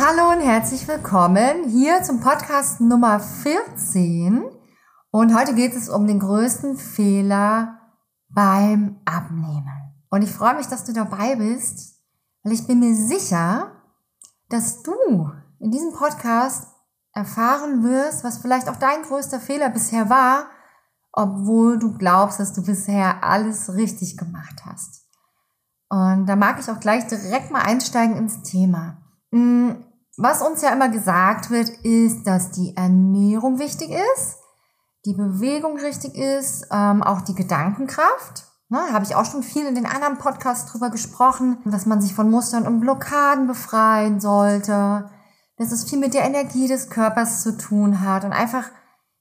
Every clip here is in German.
Hallo und herzlich willkommen hier zum Podcast Nummer 14. Und heute geht es um den größten Fehler beim Abnehmen. Und ich freue mich, dass du dabei bist, weil ich bin mir sicher, dass du in diesem Podcast erfahren wirst, was vielleicht auch dein größter Fehler bisher war, obwohl du glaubst, dass du bisher alles richtig gemacht hast. Und da mag ich auch gleich direkt mal einsteigen ins Thema. Was uns ja immer gesagt wird, ist, dass die Ernährung wichtig ist, die Bewegung richtig ist, ähm, auch die Gedankenkraft. Ne, Habe ich auch schon viel in den anderen Podcasts drüber gesprochen, dass man sich von Mustern und Blockaden befreien sollte, dass es viel mit der Energie des Körpers zu tun hat und einfach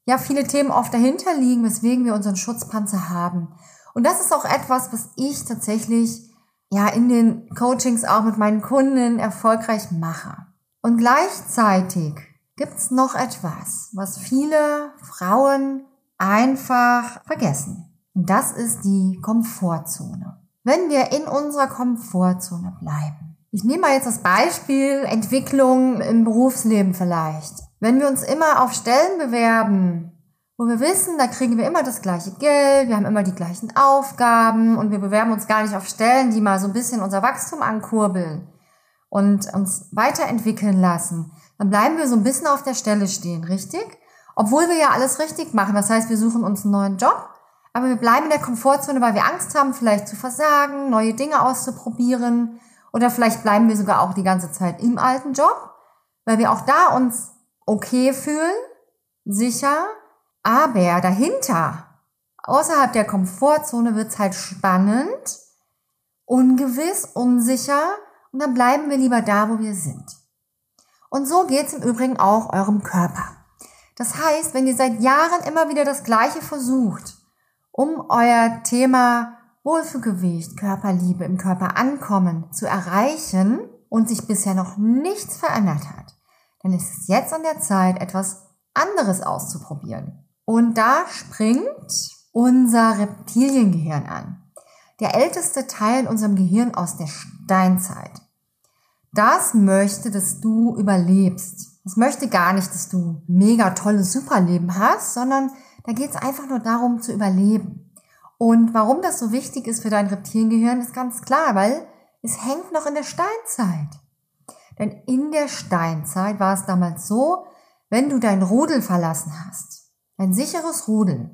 ja viele Themen oft dahinter liegen, weswegen wir unseren Schutzpanzer haben. Und das ist auch etwas, was ich tatsächlich ja in den Coachings auch mit meinen Kunden erfolgreich mache. Und gleichzeitig gibt's noch etwas, was viele Frauen einfach vergessen. Und das ist die Komfortzone. Wenn wir in unserer Komfortzone bleiben. Ich nehme mal jetzt das Beispiel Entwicklung im Berufsleben vielleicht. Wenn wir uns immer auf Stellen bewerben, wo wir wissen, da kriegen wir immer das gleiche Geld, wir haben immer die gleichen Aufgaben und wir bewerben uns gar nicht auf Stellen, die mal so ein bisschen unser Wachstum ankurbeln, und uns weiterentwickeln lassen, dann bleiben wir so ein bisschen auf der Stelle stehen, richtig? Obwohl wir ja alles richtig machen. Das heißt, wir suchen uns einen neuen Job, aber wir bleiben in der Komfortzone, weil wir Angst haben, vielleicht zu versagen, neue Dinge auszuprobieren. Oder vielleicht bleiben wir sogar auch die ganze Zeit im alten Job, weil wir auch da uns okay fühlen, sicher, aber dahinter, außerhalb der Komfortzone wird's halt spannend, ungewiss, unsicher und dann bleiben wir lieber da, wo wir sind. Und so geht's im Übrigen auch eurem Körper. Das heißt, wenn ihr seit Jahren immer wieder das Gleiche versucht, um euer Thema Wohlfühlgewicht, Körperliebe, im Körper ankommen zu erreichen und sich bisher noch nichts verändert hat, dann ist es jetzt an der Zeit, etwas anderes auszuprobieren. Und da springt unser Reptiliengehirn an der älteste Teil in unserem Gehirn aus der Steinzeit. Das möchte, dass du überlebst. Das möchte gar nicht, dass du mega tolles Superleben hast, sondern da geht es einfach nur darum zu überleben. Und warum das so wichtig ist für dein Reptiliengehirn, ist ganz klar, weil es hängt noch in der Steinzeit. Denn in der Steinzeit war es damals so, wenn du dein Rudel verlassen hast, ein sicheres Rudel,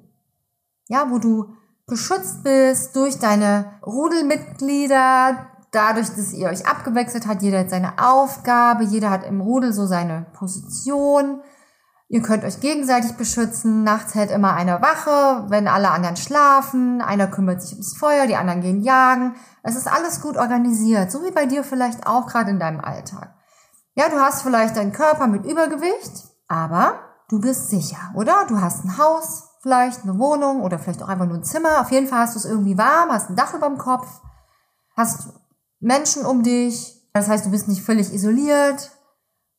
ja, wo du geschützt bist durch deine Rudelmitglieder, dadurch, dass ihr euch abgewechselt habt, jeder hat seine Aufgabe, jeder hat im Rudel so seine Position. Ihr könnt euch gegenseitig beschützen. Nachts hält immer einer Wache, wenn alle anderen schlafen. Einer kümmert sich ums Feuer, die anderen gehen jagen. Es ist alles gut organisiert, so wie bei dir vielleicht auch gerade in deinem Alltag. Ja, du hast vielleicht deinen Körper mit Übergewicht, aber du bist sicher, oder? Du hast ein Haus, vielleicht eine Wohnung oder vielleicht auch einfach nur ein Zimmer. Auf jeden Fall hast du es irgendwie warm, hast ein Dach über dem Kopf, hast Menschen um dich Das heißt, du bist nicht völlig isoliert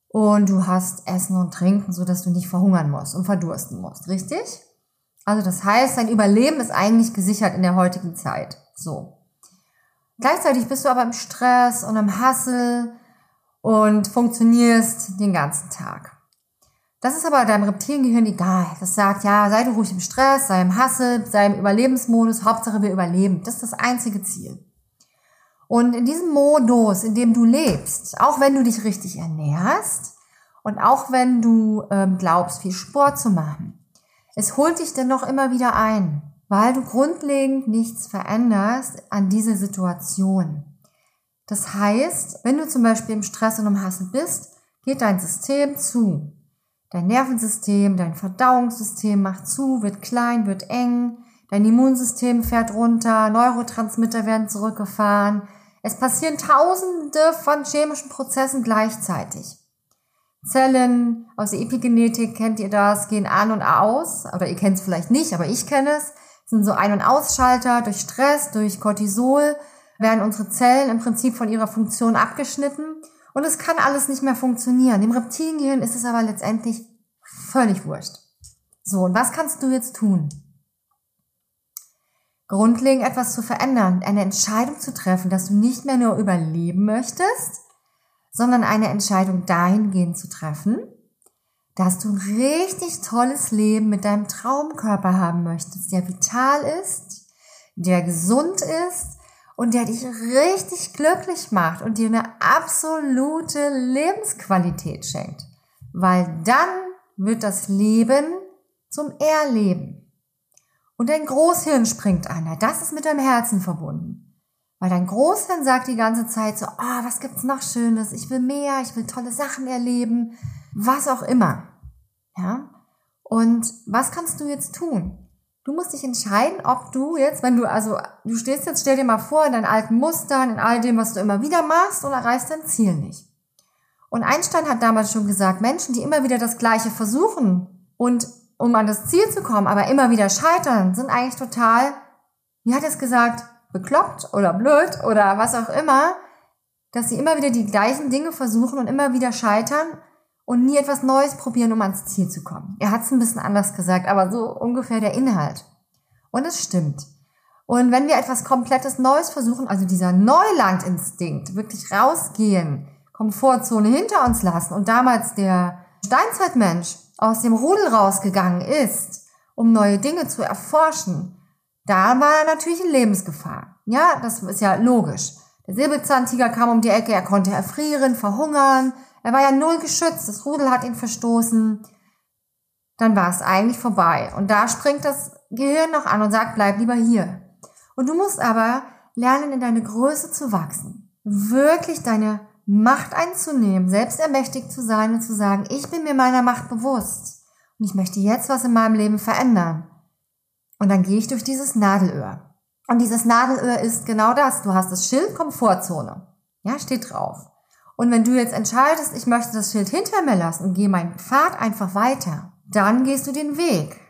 und du hast Essen und Trinken, so dass du nicht verhungern musst und verdursten musst, richtig? Also das heißt, dein Überleben ist eigentlich gesichert in der heutigen Zeit. So. Gleichzeitig bist du aber im Stress und im Hassel und funktionierst den ganzen Tag. Das ist aber deinem Reptiliengehirn egal. Das sagt, ja, sei du ruhig im Stress, sei im Hassel, sei im Überlebensmodus, Hauptsache wir überleben. Das ist das einzige Ziel. Und in diesem Modus, in dem du lebst, auch wenn du dich richtig ernährst und auch wenn du ähm, glaubst, viel Sport zu machen, es holt dich dennoch immer wieder ein, weil du grundlegend nichts veränderst an dieser Situation. Das heißt, wenn du zum Beispiel im Stress und im Hassen bist, geht dein System zu. Dein Nervensystem, dein Verdauungssystem macht zu, wird klein, wird eng, dein Immunsystem fährt runter, Neurotransmitter werden zurückgefahren. Es passieren tausende von chemischen Prozessen gleichzeitig. Zellen aus der Epigenetik, kennt ihr das, gehen an und aus. Oder ihr kennt es vielleicht nicht, aber ich kenne es. Sind so Ein- und Ausschalter. Durch Stress, durch Cortisol werden unsere Zellen im Prinzip von ihrer Funktion abgeschnitten. Und es kann alles nicht mehr funktionieren. Dem Reptiliengehirn ist es aber letztendlich völlig wurscht. So, und was kannst du jetzt tun? Grundlegend etwas zu verändern, eine Entscheidung zu treffen, dass du nicht mehr nur überleben möchtest, sondern eine Entscheidung dahingehend zu treffen, dass du ein richtig tolles Leben mit deinem Traumkörper haben möchtest, der vital ist, der gesund ist und der dich richtig glücklich macht und dir eine absolute Lebensqualität schenkt. Weil dann wird das Leben zum Erleben. Und dein Großhirn springt an. Das ist mit deinem Herzen verbunden. Weil dein Großhirn sagt die ganze Zeit so, oh, was gibt's noch Schönes? Ich will mehr, ich will tolle Sachen erleben, was auch immer. Ja? Und was kannst du jetzt tun? Du musst dich entscheiden, ob du jetzt, wenn du, also, du stehst jetzt, stell dir mal vor, in deinen alten Mustern, in all dem, was du immer wieder machst und erreichst dein Ziel nicht. Und Einstein hat damals schon gesagt, Menschen, die immer wieder das Gleiche versuchen und um an das Ziel zu kommen, aber immer wieder scheitern, sind eigentlich total, wie hat es gesagt, bekloppt oder blöd oder was auch immer, dass sie immer wieder die gleichen Dinge versuchen und immer wieder scheitern und nie etwas Neues probieren, um ans Ziel zu kommen. Er hat es ein bisschen anders gesagt, aber so ungefähr der Inhalt. Und es stimmt. Und wenn wir etwas komplettes Neues versuchen, also dieser Neulandinstinkt, wirklich rausgehen, Komfortzone hinter uns lassen und damals der Steinzeitmensch aus dem Rudel rausgegangen ist, um neue Dinge zu erforschen, da war er natürlich in Lebensgefahr. Ja, das ist ja logisch. Der Säbelzahntiger kam um die Ecke, er konnte erfrieren, verhungern. Er war ja null geschützt, das Rudel hat ihn verstoßen. Dann war es eigentlich vorbei. Und da springt das Gehirn noch an und sagt, bleib lieber hier. Und du musst aber lernen, in deine Größe zu wachsen. Wirklich deine Macht einzunehmen, selbst ermächtigt zu sein und zu sagen, ich bin mir meiner Macht bewusst. Und ich möchte jetzt was in meinem Leben verändern. Und dann gehe ich durch dieses Nadelöhr. Und dieses Nadelöhr ist genau das. Du hast das Schild Komfortzone. Ja, steht drauf. Und wenn du jetzt entscheidest, ich möchte das Schild hinter mir lassen und gehe meinen Pfad einfach weiter, dann gehst du den Weg.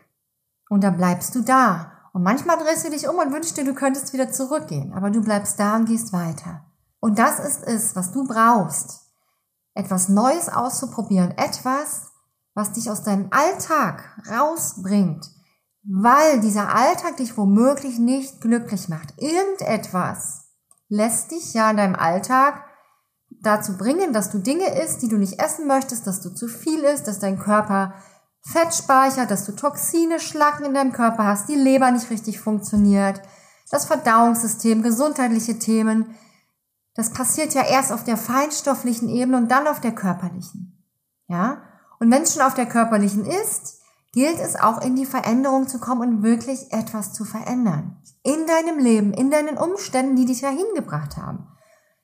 Und dann bleibst du da. Und manchmal drehst du dich um und wünschst dir, du könntest wieder zurückgehen. Aber du bleibst da und gehst weiter. Und das ist es, was du brauchst. Etwas Neues auszuprobieren. Etwas, was dich aus deinem Alltag rausbringt weil dieser Alltag dich womöglich nicht glücklich macht. Irgendetwas lässt dich ja in deinem Alltag dazu bringen, dass du Dinge isst, die du nicht essen möchtest, dass du zu viel isst, dass dein Körper Fett speichert, dass du Toxine, Schlacken in deinem Körper hast, die Leber nicht richtig funktioniert, das Verdauungssystem, gesundheitliche Themen. Das passiert ja erst auf der feinstofflichen Ebene und dann auf der körperlichen. Ja? Und wenn es schon auf der körperlichen ist, gilt es auch in die Veränderung zu kommen und wirklich etwas zu verändern. In deinem Leben, in deinen Umständen, die dich dahin gebracht haben.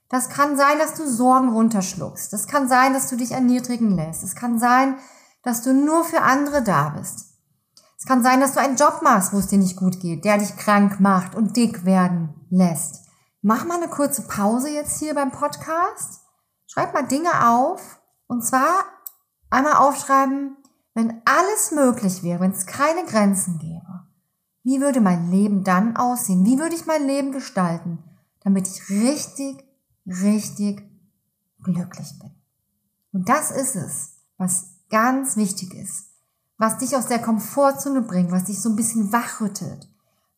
Das kann sein, dass du Sorgen runterschluckst. Das kann sein, dass du dich erniedrigen lässt. Es kann sein, dass du nur für andere da bist. Es kann sein, dass du einen Job machst, wo es dir nicht gut geht, der dich krank macht und dick werden lässt. Mach mal eine kurze Pause jetzt hier beim Podcast. Schreib mal Dinge auf. Und zwar einmal aufschreiben, wenn alles möglich wäre, wenn es keine Grenzen gäbe, wie würde mein Leben dann aussehen? Wie würde ich mein Leben gestalten, damit ich richtig, richtig glücklich bin. Und das ist es, was ganz wichtig ist, was dich aus der Komfortzone bringt, was dich so ein bisschen wachrüttelt.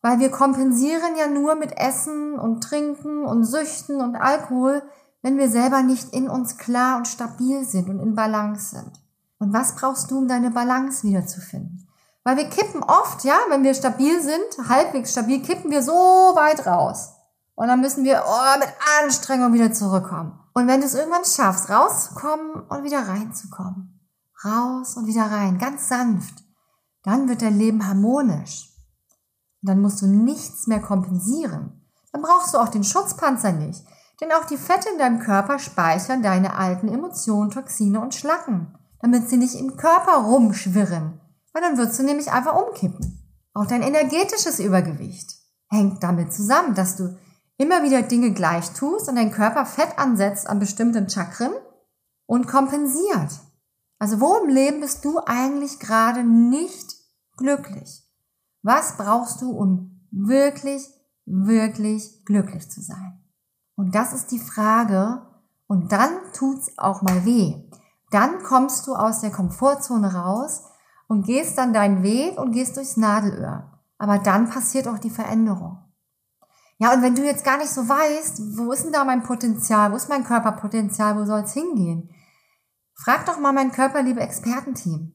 Weil wir kompensieren ja nur mit Essen und Trinken und Süchten und Alkohol, wenn wir selber nicht in uns klar und stabil sind und in Balance sind. Und was brauchst du, um deine Balance wiederzufinden? Weil wir kippen oft, ja, wenn wir stabil sind, halbwegs stabil, kippen wir so weit raus. Und dann müssen wir oh, mit Anstrengung wieder zurückkommen. Und wenn du es irgendwann schaffst, rauszukommen und wieder reinzukommen, raus und wieder rein, ganz sanft, dann wird dein Leben harmonisch. Und dann musst du nichts mehr kompensieren. Dann brauchst du auch den Schutzpanzer nicht. Denn auch die Fette in deinem Körper speichern deine alten Emotionen, Toxine und Schlacken, damit sie nicht im Körper rumschwirren, weil dann würdest du nämlich einfach umkippen. Auch dein energetisches Übergewicht hängt damit zusammen, dass du immer wieder Dinge gleich tust und dein Körper Fett ansetzt an bestimmten Chakren und kompensiert. Also wo im Leben bist du eigentlich gerade nicht glücklich? Was brauchst du, um wirklich, wirklich glücklich zu sein? Und das ist die Frage. Und dann tut's auch mal weh. Dann kommst du aus der Komfortzone raus und gehst dann deinen Weg und gehst durchs Nadelöhr. Aber dann passiert auch die Veränderung. Ja, und wenn du jetzt gar nicht so weißt, wo ist denn da mein Potenzial, wo ist mein Körperpotenzial, wo soll es hingehen? Frag doch mal mein körperliebe Expertenteam.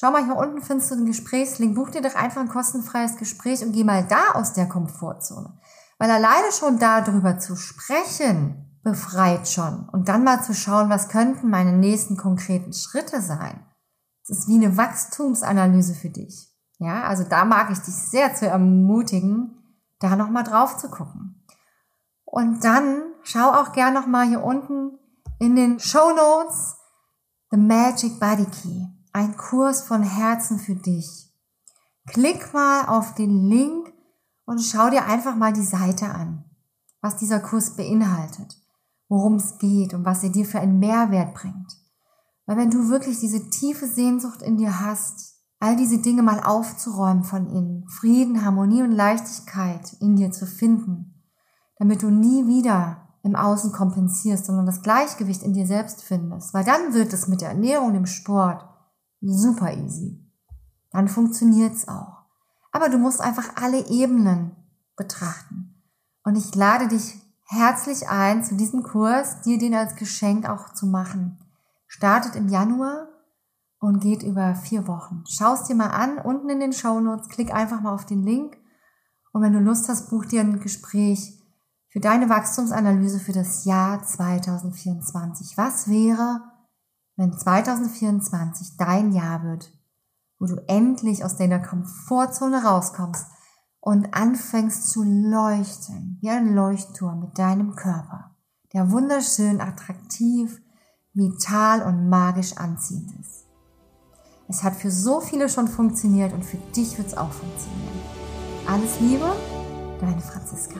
Schau mal, hier unten findest du den Gesprächslink. Buch dir doch einfach ein kostenfreies Gespräch und geh mal da aus der Komfortzone. Weil alleine schon darüber zu sprechen, befreit schon. Und dann mal zu schauen, was könnten meine nächsten konkreten Schritte sein. Das ist wie eine Wachstumsanalyse für dich. Ja, also da mag ich dich sehr zu ermutigen, da nochmal drauf zu gucken. Und dann schau auch gern nochmal hier unten in den Show Notes The Magic Body Key. Ein Kurs von Herzen für dich. Klick mal auf den Link und schau dir einfach mal die Seite an, was dieser Kurs beinhaltet, worum es geht und was er dir für einen Mehrwert bringt. Weil wenn du wirklich diese tiefe Sehnsucht in dir hast, all diese Dinge mal aufzuräumen von innen, Frieden, Harmonie und Leichtigkeit in dir zu finden, damit du nie wieder im Außen kompensierst, sondern das Gleichgewicht in dir selbst findest, weil dann wird es mit der Ernährung, dem Sport super easy. Dann funktioniert's auch. Aber du musst einfach alle Ebenen betrachten. Und ich lade dich herzlich ein, zu diesem Kurs dir den als Geschenk auch zu machen. Startet im Januar und geht über vier Wochen. Schau es dir mal an, unten in den Show Notes, klick einfach mal auf den Link und wenn du Lust hast, buch dir ein Gespräch für deine Wachstumsanalyse für das Jahr 2024. Was wäre, wenn 2024 dein Jahr wird, wo du endlich aus deiner Komfortzone rauskommst und anfängst zu leuchten, wie ein Leuchtturm mit deinem Körper, der wunderschön, attraktiv, vital und magisch anziehend ist. Es hat für so viele schon funktioniert und für dich wird es auch funktionieren. Alles Liebe, deine Franziska.